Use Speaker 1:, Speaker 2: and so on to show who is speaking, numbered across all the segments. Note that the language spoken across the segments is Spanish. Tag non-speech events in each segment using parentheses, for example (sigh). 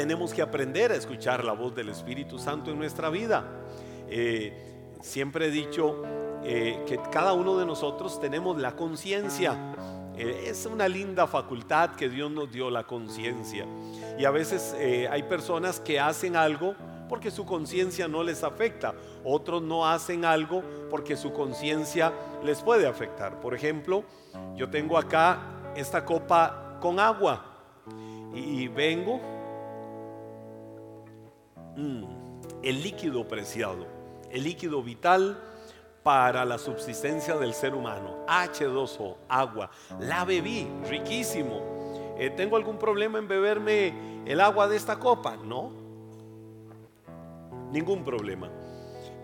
Speaker 1: tenemos que aprender a escuchar la voz del Espíritu Santo en nuestra vida. Eh, siempre he dicho eh, que cada uno de nosotros tenemos la conciencia. Eh, es una linda facultad que Dios nos dio la conciencia. Y a veces hay personas que hacen algo porque su conciencia no les afecta. Otros no hacen algo porque su conciencia les puede afectar. Por ejemplo, yo tengo acá esta copa con agua y vengo Mm, el líquido preciado, el líquido vital para la subsistencia del ser humano. H2O, agua. La bebí, riquísimo. Eh, ¿Tengo algún problema en beberme el agua de esta copa? No. Ningún problema.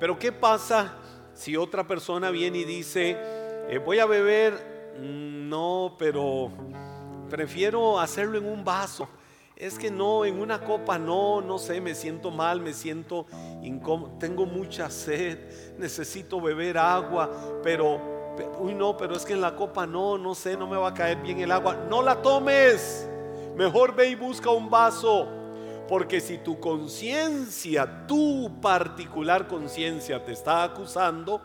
Speaker 1: Pero ¿qué pasa si otra persona viene y dice, eh, voy a beber? Mm, no, pero prefiero hacerlo en un vaso es que no, en una copa no, no sé, me siento mal, me siento incómodo, tengo mucha sed, necesito beber agua, pero, uy no, pero es que en la copa no, no sé, no me va a caer bien el agua. No la tomes, mejor ve y busca un vaso, porque si tu conciencia, tu particular conciencia te está acusando,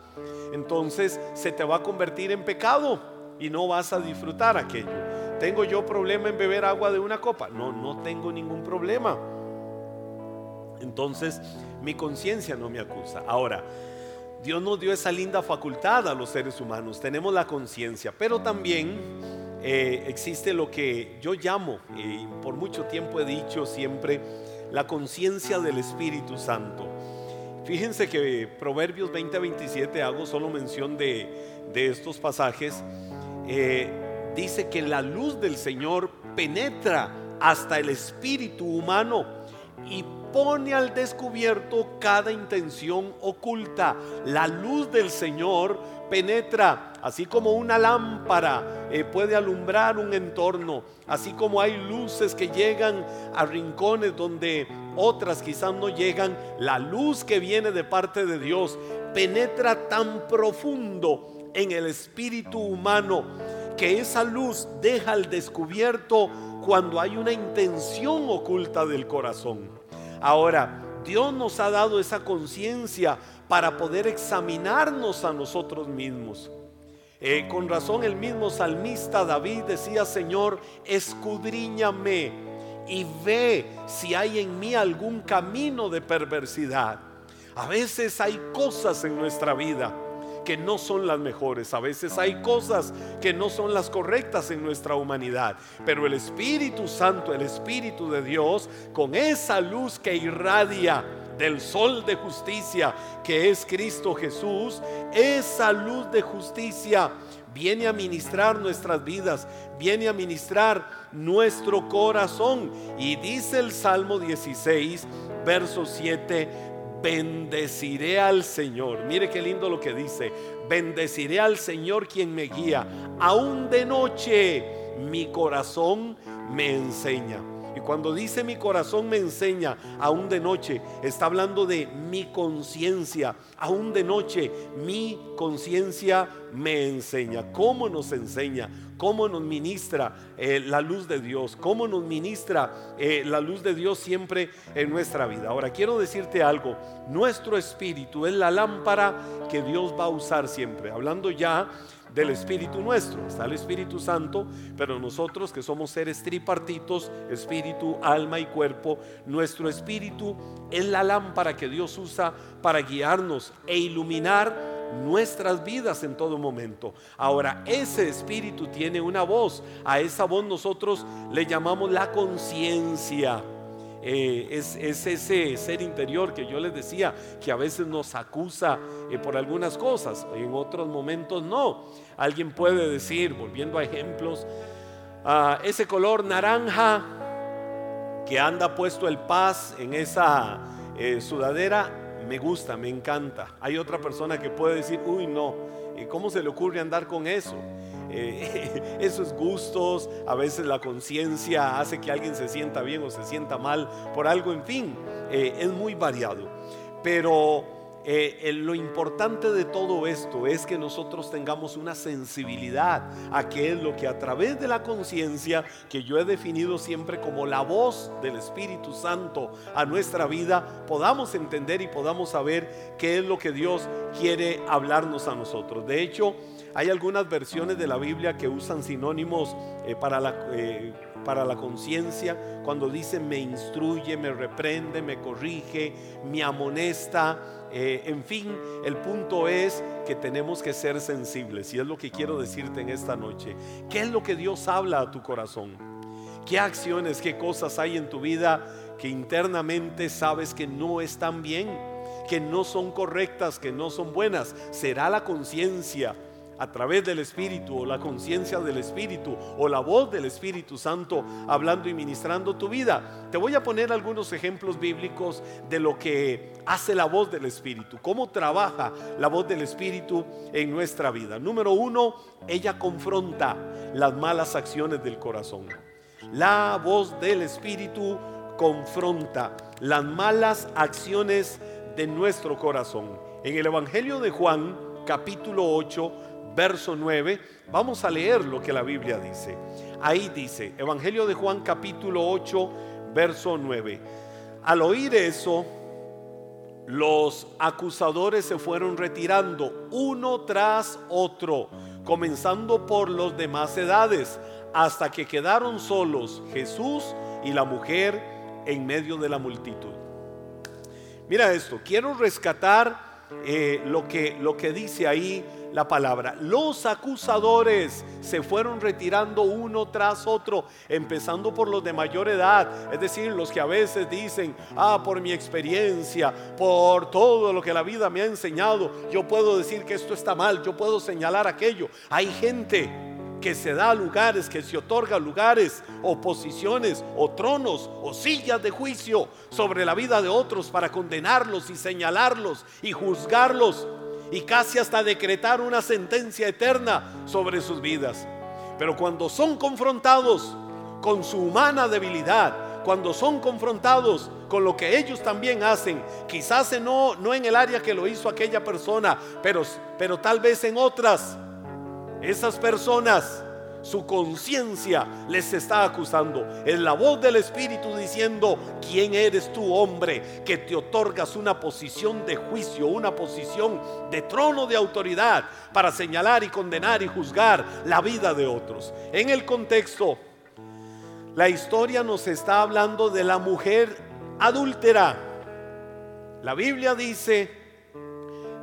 Speaker 1: entonces se te va a convertir en pecado y no vas a disfrutar aquello. ¿Tengo yo problema en beber agua de una copa? No, no tengo ningún problema. Entonces, mi conciencia no me acusa. Ahora, Dios nos dio esa linda facultad a los seres humanos. Tenemos la conciencia, pero también eh, existe lo que yo llamo, y por mucho tiempo he dicho siempre, la conciencia del Espíritu Santo. Fíjense que Proverbios 20-27 hago solo mención de, estos pasajes. Eh, dice que la luz del Señor penetra hasta el espíritu humano y pone al descubierto cada intención oculta. La luz del Señor penetra, así como una lámpara eh, puede alumbrar un entorno, así como hay luces que llegan a rincones donde otras quizás no llegan, la luz que viene de parte de Dios penetra tan profundo en el espíritu humano que esa luz deja al descubierto cuando hay una intención oculta del corazón. Ahora, Dios nos ha dado esa conciencia para poder examinarnos a nosotros mismos. Eh, con razón el mismo salmista David decía, Señor, escudriñame y ve si hay en mí algún camino de perversidad. A veces hay cosas en nuestra vida que no son las mejores. A veces hay cosas que no son las correctas en nuestra humanidad. Pero el Espíritu Santo, el Espíritu de Dios, con esa luz que irradia del sol de justicia que es Cristo Jesús, esa luz de justicia viene a ministrar nuestras vidas, viene a ministrar nuestro corazón. Y dice el Salmo 16, verso 7, bendeciré al Señor. Mire qué lindo lo que dice. Bendeciré al Señor quien me guía. Aún de noche mi corazón me enseña. Y cuando dice mi corazón me enseña, aún de noche, está hablando de mi conciencia. Aún de noche, mi conciencia me enseña. ¿Cómo nos enseña? ¿Cómo nos ministra eh, la luz de Dios? ¿Cómo nos ministra eh, la luz de Dios siempre en nuestra vida? Ahora, quiero decirte algo. Nuestro espíritu es la lámpara que Dios va a usar siempre. Hablando ya del Espíritu nuestro. Está el Espíritu Santo, pero nosotros que somos seres tripartitos, espíritu, alma y cuerpo, nuestro espíritu es la lámpara que Dios usa para guiarnos e iluminar nuestras vidas en todo momento. Ahora, ese espíritu tiene una voz. A esa voz nosotros le llamamos la conciencia. Eh, es, ese ser interior que yo les decía, que a veces nos acusa eh, por algunas cosas, en otros momentos no. Alguien puede decir, volviendo a ejemplos, ah, ese color naranja que anda puesto el paz en esa eh, sudadera, me gusta, me encanta. Hay otra persona que puede decir, uy, no, ¿cómo se le ocurre andar con eso? Eh, (laughs) esos gustos, a veces la conciencia hace que alguien se sienta bien o se sienta mal por algo, en fin, eh, es muy variado. Pero eh, lo importante de todo esto es que nosotros tengamos una sensibilidad a qué es lo que a través de la conciencia, que yo he definido siempre como la voz del Espíritu Santo a nuestra vida, podamos entender y podamos saber qué es lo que Dios quiere hablarnos a nosotros. De hecho, hay algunas versiones de la Biblia que usan sinónimos eh, para la... Eh, la conciencia, cuando dice me instruye, me reprende, me corrige, me amonesta, eh, en fin, el punto es que tenemos que ser sensibles y es lo que quiero decirte en esta noche. ¿Qué es lo que Dios habla a tu corazón? ¿Qué acciones, qué cosas hay en tu vida que internamente sabes que no están bien, que no son correctas, que no son buenas? Será la conciencia a través del Espíritu o la conciencia del Espíritu o la voz del Espíritu Santo hablando y ministrando tu vida. Te voy a poner algunos ejemplos bíblicos de lo que hace la voz del Espíritu, cómo trabaja la voz del Espíritu en nuestra vida. Número uno, ella confronta las malas acciones del corazón. La voz del Espíritu confronta las malas acciones de nuestro corazón. En el Evangelio de Juan, capítulo 8, verso 9, vamos a leer lo que la Biblia dice. Ahí dice, Evangelio de Juan capítulo 8, verso 9. Al oír eso, los acusadores se fueron retirando uno tras otro, comenzando por los demás edades, hasta que quedaron solos Jesús y la mujer en medio de la multitud. Mira esto, quiero rescatar eh, lo, que, lo que dice ahí la palabra. Los acusadores se fueron retirando uno tras otro, empezando por los de mayor edad, es decir, los que a veces dicen, ah, por mi experiencia, por todo lo que la vida me ha enseñado, yo puedo decir que esto está mal, yo puedo señalar aquello. Hay gente que se da lugares, que se otorga lugares o posiciones o tronos o sillas de juicio sobre la vida de otros para condenarlos y señalarlos y juzgarlos y casi hasta decretar una sentencia eterna sobre sus vidas. Pero cuando son confrontados con su humana debilidad, cuando son confrontados con lo que ellos también hacen, quizás no, no en el área que lo hizo aquella persona, pero, pero tal vez en otras, esas personas su conciencia les está acusando. Es la voz del Espíritu diciendo, ¿quién eres tú, hombre, que te otorgas una posición de juicio, una posición de trono de autoridad para señalar y condenar y juzgar la vida de otros? En el contexto, la historia nos está hablando de la mujer adúltera. La Biblia dice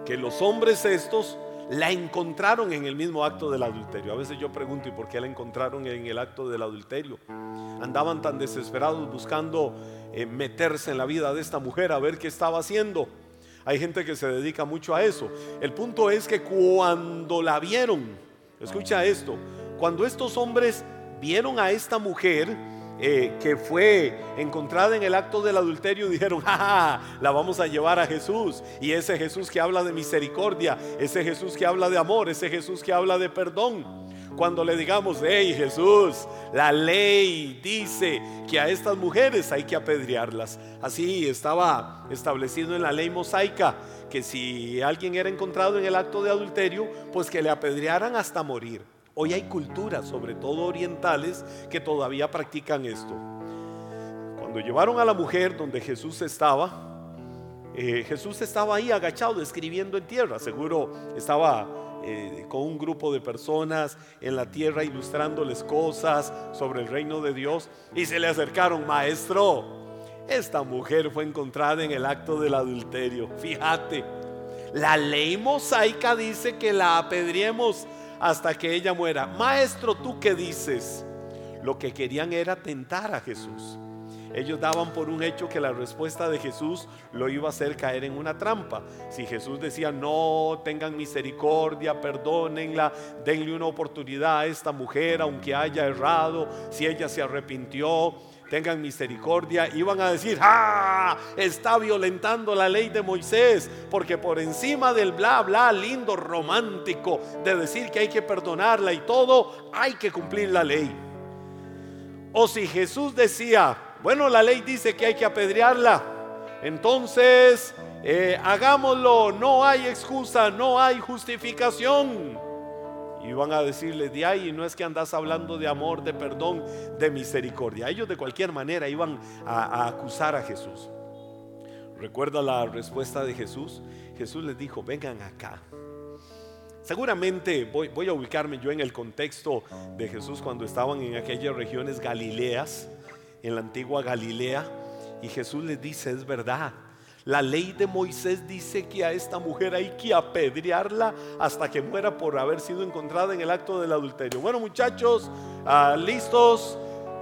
Speaker 1: que los hombres estos la encontraron en el mismo acto del adulterio. A veces yo pregunto, ¿y por qué la encontraron en el acto del adulterio? Andaban tan desesperados buscando eh, meterse en la vida de esta mujer a ver qué estaba haciendo. Hay gente que se dedica mucho a eso. El punto es que cuando la vieron, escucha esto, cuando estos hombres vieron a esta mujer, eh, que fue encontrada en el acto del adulterio, (laughs) dijeron, ja, la vamos a llevar a Jesús. Y ese Jesús que habla de misericordia, ese Jesús que habla de amor, ese Jesús que habla de perdón. Cuando le digamos, hey Jesús, la ley dice que a estas mujeres hay que apedrearlas. Así estaba establecido en la ley mosaica que si alguien era encontrado en el acto de adulterio, pues que le apedrearan hasta morir. Hoy hay culturas, sobre todo orientales, que todavía practican esto. Cuando llevaron a la mujer donde Jesús estaba, eh, Jesús estaba ahí agachado escribiendo en tierra, seguro estaba eh, con un grupo de personas en la tierra ilustrándoles cosas sobre el reino de Dios. Y se le acercaron, maestro, esta mujer fue encontrada en el acto del adulterio, fíjate, la ley mosaica dice que la apedriemos hasta que ella muera. Maestro, ¿tú qué dices? Lo que querían era tentar a Jesús. Ellos daban por un hecho que la respuesta de Jesús lo iba a hacer caer en una trampa. Si Jesús decía, no, tengan misericordia, perdónenla, denle una oportunidad a esta mujer, aunque haya errado, si ella se arrepintió, tengan misericordia, iban a decir, ¡ah! Está violentando la ley de Moisés, porque por encima del bla, bla, lindo, romántico, de decir que hay que perdonarla y todo, hay que cumplir la ley. O si Jesús decía, bueno, la ley dice que hay que apedrearla, entonces eh, hagámoslo, no hay excusa, no hay justificación. Y van a decirle de ahí, no es que andas hablando de amor, de perdón, de misericordia. Ellos de cualquier manera iban a, a acusar a Jesús. ¿Recuerda la respuesta de Jesús? Jesús les dijo, vengan acá. Seguramente voy, voy, a ubicarme yo en el contexto de Jesús cuando estaban en aquellas regiones galileas, en la antigua Galilea, y Jesús les dice, es verdad, la ley de Moisés dice que a esta mujer hay que apedrearla hasta que muera por haber sido encontrada en el acto del adulterio. Bueno muchachos, uh, listos,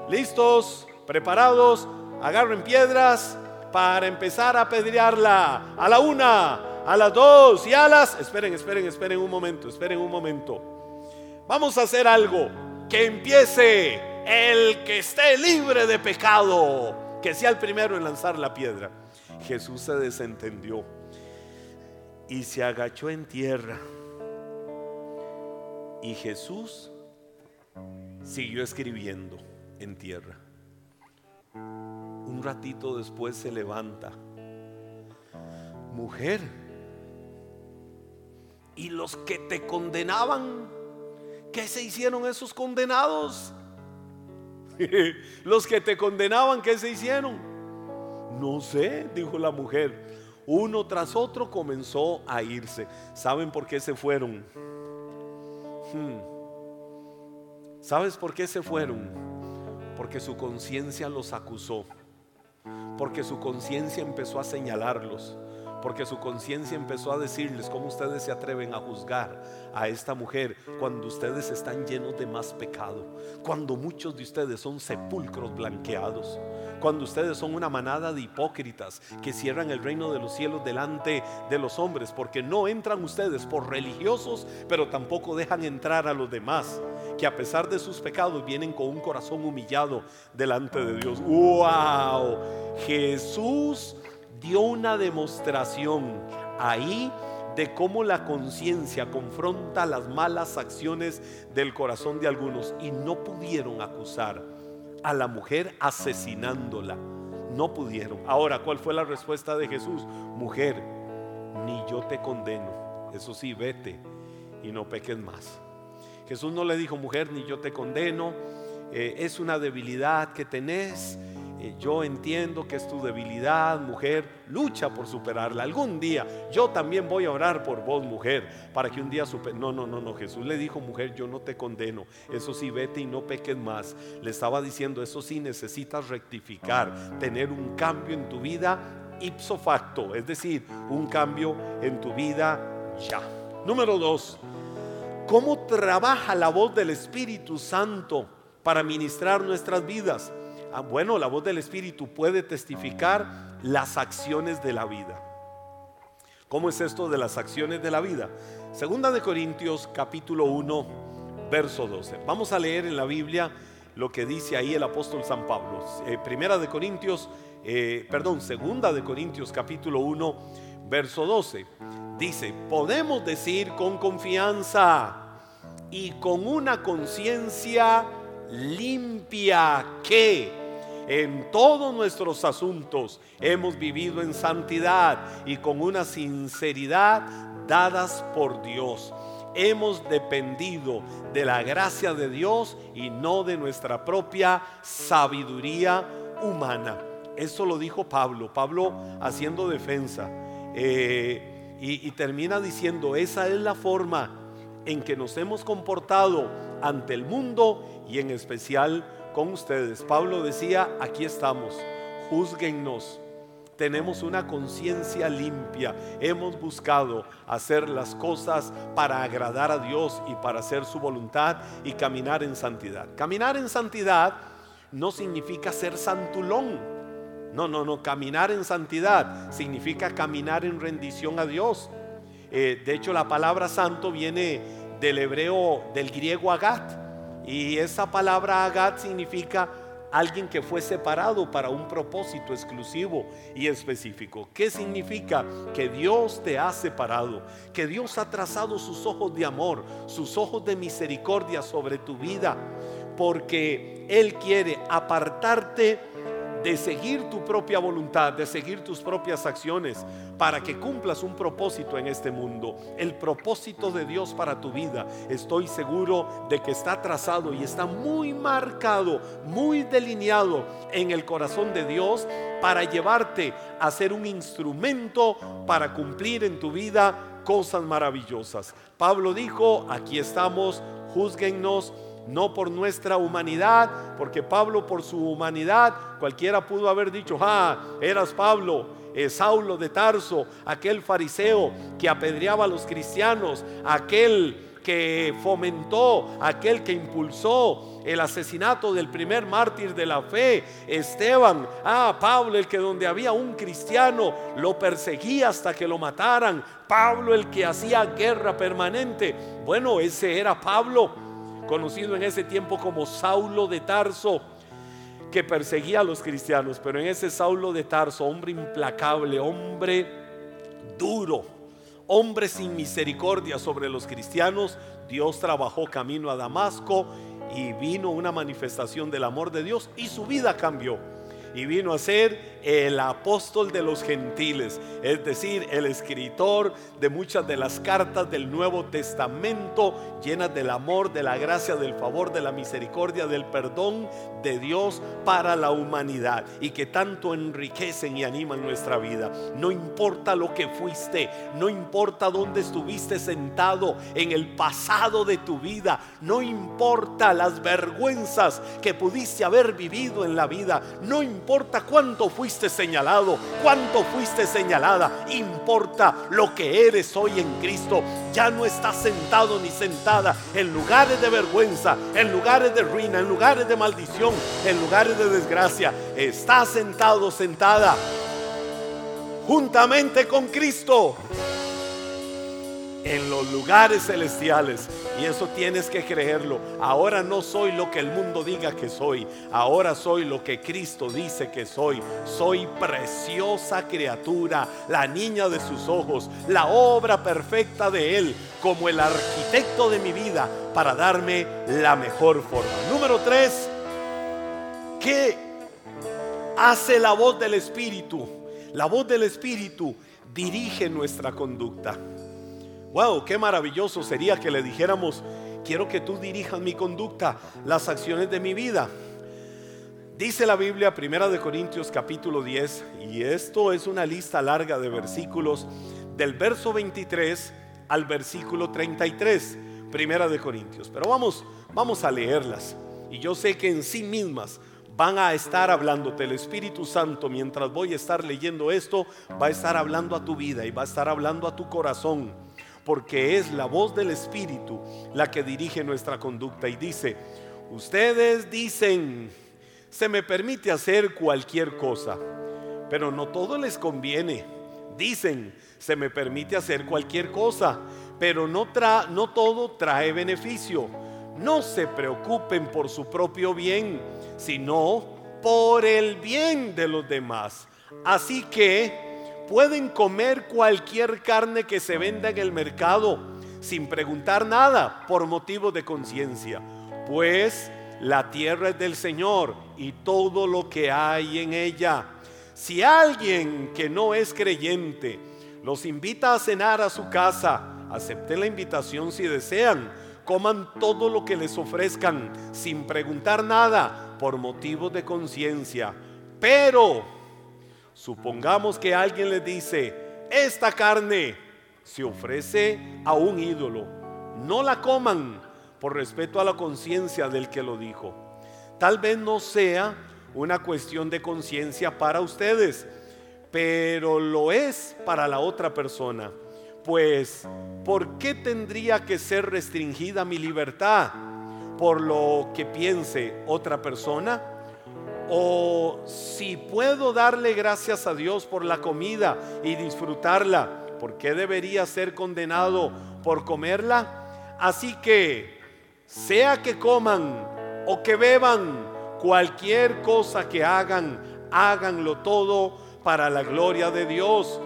Speaker 1: listos, preparados, agarren piedras para empezar a apedrearla. A la una, a las dos y a las... Esperen, esperen, esperen un momento, esperen un momento. Vamos a hacer algo. Que empiece el que esté libre de pecado. Que sea el primero en lanzar la piedra. Jesús se desentendió y se agachó en tierra. Y Jesús siguió escribiendo en tierra. Un ratito después se levanta. Mujer, ¿y los que te condenaban? ¿Qué se hicieron esos condenados? (laughs) los que te condenaban, ¿qué se hicieron? No sé, dijo la mujer. Uno tras otro comenzó a irse. ¿Saben por qué se fueron? Hmm. ¿Sabes por qué se fueron? Porque su conciencia los acusó. Porque su conciencia empezó a señalarlos porque su conciencia empezó a decirles cómo ustedes se atreven a juzgar a esta mujer cuando ustedes están llenos de más pecado, cuando muchos de ustedes son sepulcros blanqueados, cuando ustedes son una manada de hipócritas que cierran el reino de los cielos delante de los hombres, porque no entran ustedes por religiosos, pero tampoco dejan entrar a los demás, que a pesar de sus pecados vienen con un corazón humillado delante de Dios. ¡Wow! Jesús dio una demostración ahí de cómo la conciencia confronta las malas acciones del corazón de algunos y no pudieron acusar a la mujer asesinándola. No pudieron. Ahora, ¿cuál fue la respuesta de Jesús? Mujer, ni yo te condeno. Eso sí, vete y no peques más. Jesús no le dijo, mujer, ni yo te condeno. Eh, es una debilidad que tenés eh, yo entiendo que es tu debilidad, mujer, lucha por superarla. Algún día yo también voy a orar por vos, mujer, para que un día super... No, no, no, no. Jesús le dijo, mujer, yo no te condeno. Eso sí, vete y no peques más. Le estaba diciendo, eso sí, necesitas rectificar, tener un cambio en tu vida ipso facto, es decir, un cambio en tu vida ya. Número dos, ¿cómo trabaja la voz del Espíritu Santo para ministrar nuestras vidas? Ah, bueno, la voz del Espíritu puede testificar las acciones de la vida. ¿Cómo es esto de las acciones de la vida? Segunda de Corintios capítulo 1, verso 12. Vamos a leer en la Biblia lo que dice ahí el apóstol San Pablo. Eh, primera de Corintios, eh, perdón, segunda de Corintios capítulo 1, verso 12. Dice, podemos decir con confianza y con una conciencia limpia que en todos nuestros asuntos hemos vivido en santidad y con una sinceridad dadas por Dios. Hemos dependido de la gracia de Dios y no de nuestra propia sabiduría humana. Eso lo dijo Pablo, Pablo haciendo defensa. Eh, y, y termina diciendo, esa es la forma en que nos hemos comportado ante el mundo y en especial con ustedes. Pablo decía, aquí estamos, juzguennos. Tenemos una conciencia limpia. Hemos buscado hacer las cosas para agradar a Dios y para hacer su voluntad y caminar en santidad. Caminar en santidad no significa ser santulón. No, no, no. Caminar en santidad significa caminar en rendición a Dios. Eh, de hecho, la palabra santo viene del hebreo, del griego agat y esa palabra agat significa alguien que fue separado para un propósito exclusivo y específico. ¿Qué significa? Que Dios te ha separado, que Dios ha trazado sus ojos de amor, sus ojos de misericordia sobre tu vida, porque Él quiere apartarte de seguir tu propia voluntad, de seguir tus propias acciones, para que cumplas un propósito en este mundo. El propósito de Dios para tu vida, estoy seguro de que está trazado y está muy marcado, muy delineado en el corazón de Dios para llevarte a ser un instrumento para cumplir en tu vida cosas maravillosas. Pablo dijo, aquí estamos, juzguennos no por nuestra humanidad, porque Pablo por su humanidad, cualquiera pudo haber dicho, ah, eras Pablo, eh, Saulo de Tarso, aquel fariseo que apedreaba a los cristianos, aquel que fomentó, aquel que impulsó el asesinato del primer mártir de la fe, Esteban, ah, Pablo, el que donde había un cristiano lo perseguía hasta que lo mataran, Pablo el que hacía guerra permanente, bueno, ese era Pablo conocido en ese tiempo como Saulo de Tarso, que perseguía a los cristianos, pero en ese Saulo de Tarso, hombre implacable, hombre duro, hombre sin misericordia sobre los cristianos, Dios trabajó camino a Damasco y vino una manifestación del amor de Dios y su vida cambió. Y vino a ser el apóstol de los gentiles, es decir, el escritor de muchas de las cartas del Nuevo Testamento llenas del amor, de la gracia, del favor, de la misericordia, del perdón de Dios para la humanidad y que tanto enriquecen y animan nuestra vida. No importa lo que fuiste, no importa dónde estuviste sentado en el pasado de tu vida, no importa las vergüenzas que pudiste haber vivido en la vida, no importa cuánto fuiste señalado, cuánto fuiste señalada, importa lo que eres hoy en Cristo. Ya no estás sentado ni sentada en lugares de vergüenza, en lugares de ruina, en lugares de maldición, en lugares de desgracia. Estás sentado, sentada juntamente con Cristo en los lugares celestiales. Y eso tienes que creerlo. Ahora no soy lo que el mundo diga que soy. Ahora soy lo que Cristo dice que soy. Soy preciosa criatura, la niña de sus ojos, la obra perfecta de Él, como el arquitecto de mi vida, para darme la mejor forma. Número tres, ¿qué hace la voz del Espíritu? La voz del Espíritu dirige nuestra conducta. Wow, qué maravilloso sería que le dijéramos, quiero que tú dirijas mi conducta, las acciones de mi vida. Dice la Biblia, Primera de Corintios capítulo 10, y esto es una lista larga de versículos del verso 23 al versículo 33, Primera de Corintios. Pero vamos, vamos a leerlas. Y yo sé que en sí mismas van a estar hablándote el Espíritu Santo mientras voy a estar leyendo esto, va a estar hablando a tu vida y va a estar hablando a tu corazón porque es la voz del Espíritu la que dirige nuestra conducta. Y dice, ustedes dicen, se me permite hacer cualquier cosa, pero no todo les conviene. Dicen, se me permite hacer cualquier cosa, pero no, no todo trae beneficio. No se preocupen por su propio bien, sino por el bien de los demás. Así que pueden comer cualquier carne que se venda en el mercado sin preguntar nada por motivo de conciencia, pues la tierra es del Señor y todo lo que hay en ella. Si alguien que no es creyente los invita a cenar a su casa, acepten la invitación si desean, coman todo lo que les ofrezcan sin preguntar nada por motivo de conciencia. Pero Supongamos que alguien le dice, esta carne se ofrece a un ídolo. No la coman por respeto a la conciencia del que lo dijo. Tal vez no sea una cuestión de conciencia para ustedes, pero lo es para la otra persona. Pues, ¿por qué tendría que ser restringida mi libertad? ¿Por lo que piense otra persona? O si puedo darle gracias a Dios por la comida y disfrutarla, ¿por qué debería ser condenado por comerla? Así que, sea que coman o que beban, cualquier cosa que hagan, háganlo todo para la gloria de Dios.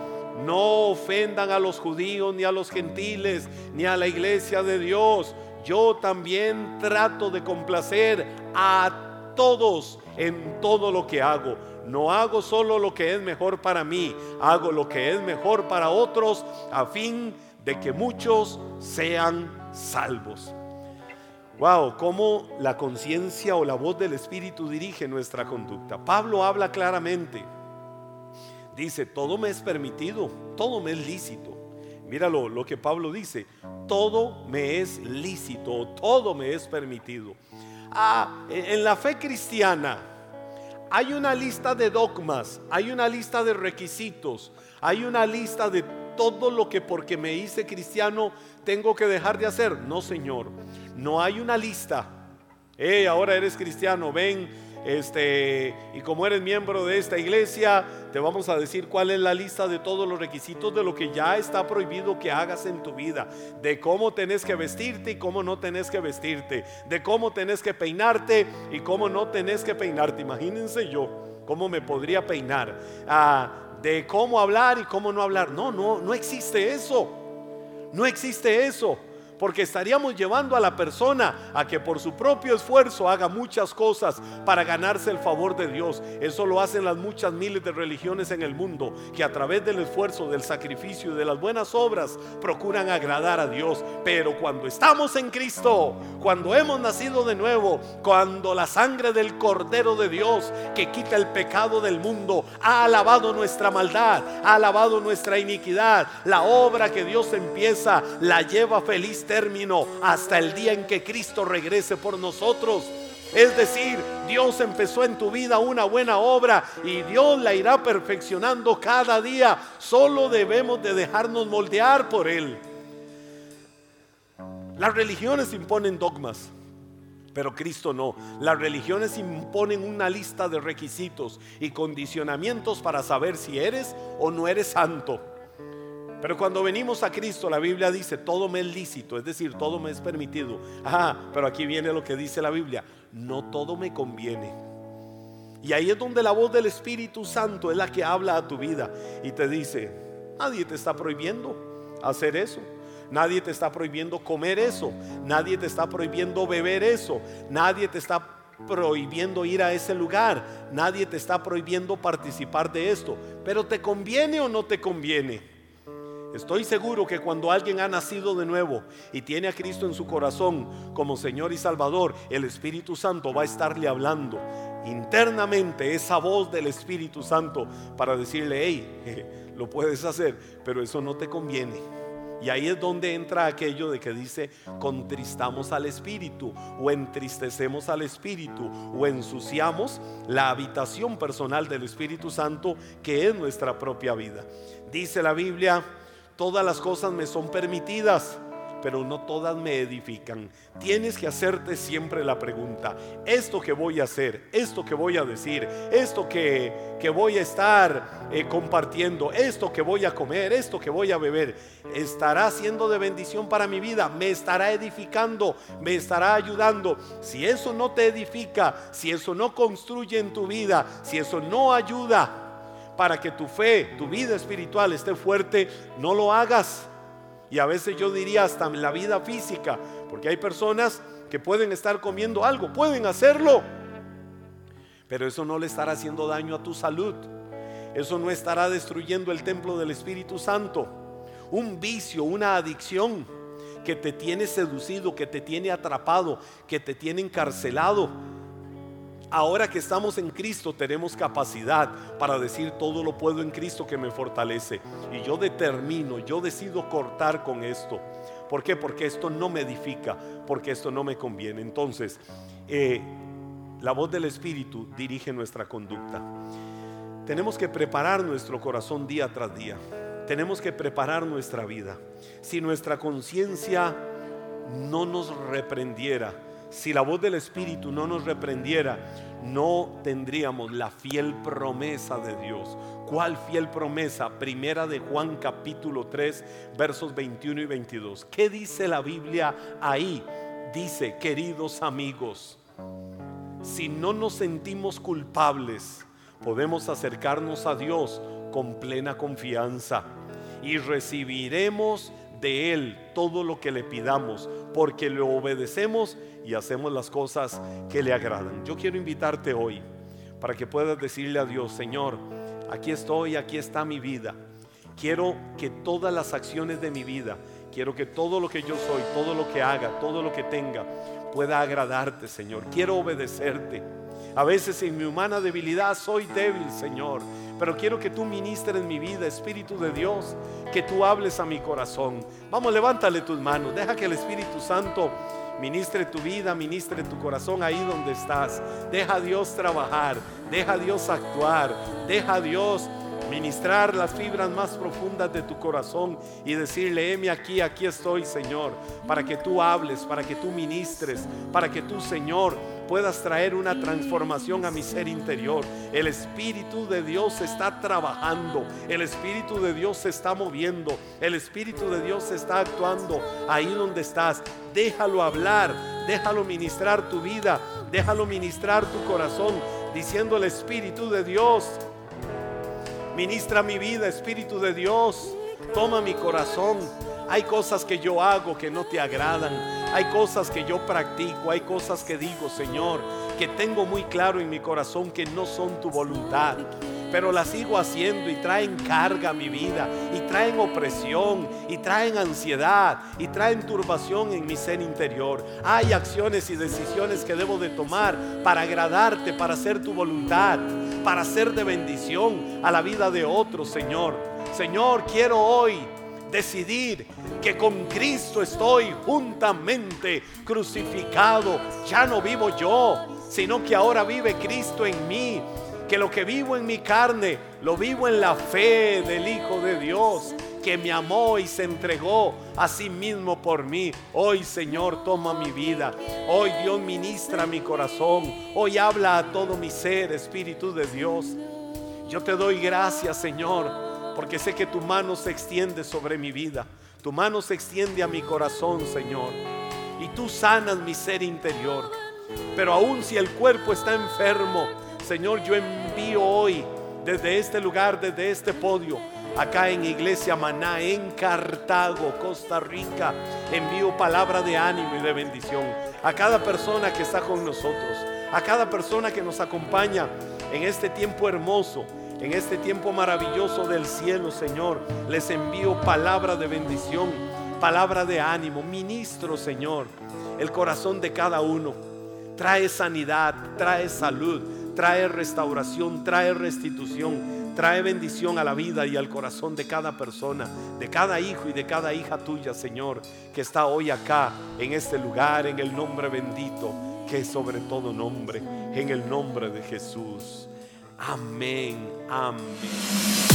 Speaker 1: No ofendan a los judíos, ni a los gentiles, ni a la iglesia de Dios. Yo también trato de complacer a todos en todo lo que hago. no hago solo lo que es mejor para mí, hago lo que es mejor para otros a fin de que muchos sean salvos. Wow, cómo la conciencia o la voz del Espíritu dirige nuestra conducta. Pablo habla claramente. Dice, todo me es permitido, todo me es lícito. Míralo lo que Pablo dice, todo me es lícito, todo me es permitido. Ah, en la fe cristiana hay una lista de dogmas, hay una lista de requisitos, hay una lista de todo lo que porque me hice cristiano tengo que dejar de hacer. No, Señor. No hay una lista. Hey, ahora eres cristiano, ven, este, y como eres miembro de esta iglesia, te vamos a decir cuál es la lista de todos los requisitos de lo que ya está prohibido que hagas en tu vida, de cómo tenés que vestirte y cómo no tenés que vestirte, de cómo tenés que peinarte y cómo no tenés que peinarte. Imagínense yo cómo me podría peinar, ah, de cómo hablar y cómo no hablar. No, no, no existe eso. No existe eso porque estaríamos llevando a la persona a que por su propio esfuerzo haga muchas cosas para ganarse el favor de Dios. Eso lo hacen las muchas miles de religiones en el mundo que a través del esfuerzo, del sacrificio y de las buenas obras procuran agradar a Dios. Pero cuando estamos en Cristo, cuando hemos nacido de nuevo, cuando la sangre del Cordero de Dios que quita el pecado del mundo ha alabado nuestra maldad, ha alabado nuestra iniquidad, la obra que Dios empieza la lleva feliz hasta el día en que Cristo regrese por nosotros. Es decir, Dios empezó en tu vida una buena obra y Dios la irá perfeccionando cada día. Solo debemos de dejarnos moldear por Él. Las religiones imponen dogmas, pero Cristo no. Las religiones imponen una lista de requisitos y condicionamientos para saber si eres o no eres santo. Pero cuando venimos a Cristo, la Biblia dice, todo me es lícito, es decir, todo me es permitido. Ah, pero aquí viene lo que dice la Biblia, no todo me conviene. Y ahí es donde la voz del Espíritu Santo es la que habla a tu vida y te dice, nadie te está prohibiendo hacer eso. Nadie te está prohibiendo comer eso. Nadie te está prohibiendo beber eso. Nadie te está prohibiendo ir a ese lugar. Nadie te está prohibiendo participar de esto. Pero ¿te conviene o no te conviene? Estoy seguro que cuando alguien ha nacido de nuevo y tiene a Cristo en su corazón como Señor y Salvador, el Espíritu Santo va a estarle hablando internamente esa voz del Espíritu Santo para decirle, hey, lo puedes hacer, pero eso no te conviene. Y ahí es donde entra aquello de que dice, contristamos al Espíritu o entristecemos al Espíritu o ensuciamos la habitación personal del Espíritu Santo que es nuestra propia vida. Dice la Biblia, todas las cosas me son permitidas, pero no todas me edifican. Tienes que hacerte siempre la pregunta, esto que voy a hacer, esto que voy a decir, esto que, voy a estar eh, compartiendo, esto que voy a comer, esto que voy a beber, estará siendo de bendición para mi vida, me estará edificando, me estará ayudando. Si eso no te edifica, si eso no construye en tu vida, si eso no ayuda, para que tu fe, tu vida espiritual esté fuerte, no lo hagas. Y a veces yo diría hasta la vida física, porque hay personas que pueden estar comiendo algo, pueden hacerlo, pero eso no le estará haciendo daño a tu salud. Eso no estará destruyendo el templo del Espíritu Santo. Un vicio, una adicción que te tiene seducido, que te tiene atrapado, que te tiene encarcelado Ahora que estamos en Cristo tenemos capacidad para decir todo lo puedo en Cristo que me fortalece. Y yo determino, yo decido cortar con esto. ¿Por qué? Porque esto no me edifica, porque esto no me conviene. Entonces, eh, la voz del Espíritu dirige nuestra conducta. Tenemos que preparar nuestro corazón día tras día. Tenemos que preparar nuestra vida. Si nuestra conciencia no nos reprendiera, si la voz del Espíritu no nos reprendiera, no tendríamos la fiel promesa de Dios. ¿Cuál fiel promesa? Primera de Juan capítulo 3 versos 21 y 22. ¿Qué dice la Biblia ahí? Dice, queridos amigos, si no nos sentimos culpables, podemos acercarnos a Dios con plena confianza y recibiremos de Él todo lo que le pidamos, porque le obedecemos y hacemos las cosas que le agradan. Yo quiero invitarte hoy para que puedas decirle a Dios, Señor, aquí estoy, aquí está mi vida. Quiero que todas las acciones de mi vida, quiero que todo lo que yo soy, todo lo que haga, todo lo que tenga, pueda agradarte, Señor. Quiero obedecerte. A veces en mi humana debilidad soy débil, Señor. Pero quiero que tú ministres mi vida, Espíritu de Dios, que tú hables a mi corazón. Vamos, levántale tus manos. Deja que el Espíritu Santo ministre tu vida, ministre tu corazón ahí donde estás. Deja a Dios trabajar, deja a Dios actuar, deja a Dios ministrar las fibras más profundas de tu corazón y decirle, heme aquí, aquí estoy, Señor, para que tú hables, para que tú ministres, para que tú, Señor, puedas traer una transformación a mi ser interior. El Espíritu de Dios está trabajando, el Espíritu de Dios se está moviendo, el Espíritu de Dios está actuando ahí donde estás. Déjalo hablar, déjalo ministrar tu vida, déjalo ministrar tu corazón, diciendo el Espíritu de Dios Ministra mi vida, Espíritu de Dios. Toma mi corazón. Hay cosas que yo hago que no te agradan. Hay cosas que yo practico. Hay cosas que digo, Señor, que tengo muy claro en mi corazón que no son tu voluntad pero las sigo haciendo y traen carga a mi vida, y traen opresión, y traen ansiedad, y traen turbación en mi ser interior. Hay acciones y decisiones que debo de tomar para agradarte, para hacer tu voluntad, para ser de bendición a la vida de otros, Señor. Señor, quiero hoy decidir que con Cristo estoy juntamente crucificado. Ya no vivo yo, sino que ahora vive Cristo en mí que lo que vivo en mi carne, lo vivo en la fe del Hijo de Dios, que me amó y se entregó a sí mismo por mí. Hoy, Señor, toma mi vida. Hoy, Dios, ministra mi corazón. Hoy habla a todo mi ser, Espíritu de Dios. Yo te doy gracias, Señor, porque sé que tu mano se extiende sobre mi vida. Tu mano se extiende a mi corazón, Señor. Y tú sanas mi ser interior. Pero aun si el cuerpo está enfermo, Señor, yo envío hoy desde este lugar, desde este podio, acá en Iglesia Maná, en Cartago, Costa Rica, envío palabra de ánimo y de bendición a cada persona que está con nosotros, a cada persona que nos acompaña en este tiempo hermoso. En este tiempo maravilloso del cielo, Señor, les envío palabra de bendición, palabra de ánimo. Ministro, Señor, el corazón de cada uno. Trae sanidad, trae salud, trae restauración, trae restitución, trae bendición a la vida y al corazón de cada persona, de cada hijo y de cada hija tuya, Señor, que está hoy acá, en este lugar, en el nombre bendito, que es sobre todo nombre, en el nombre de Jesús. Amén, amén.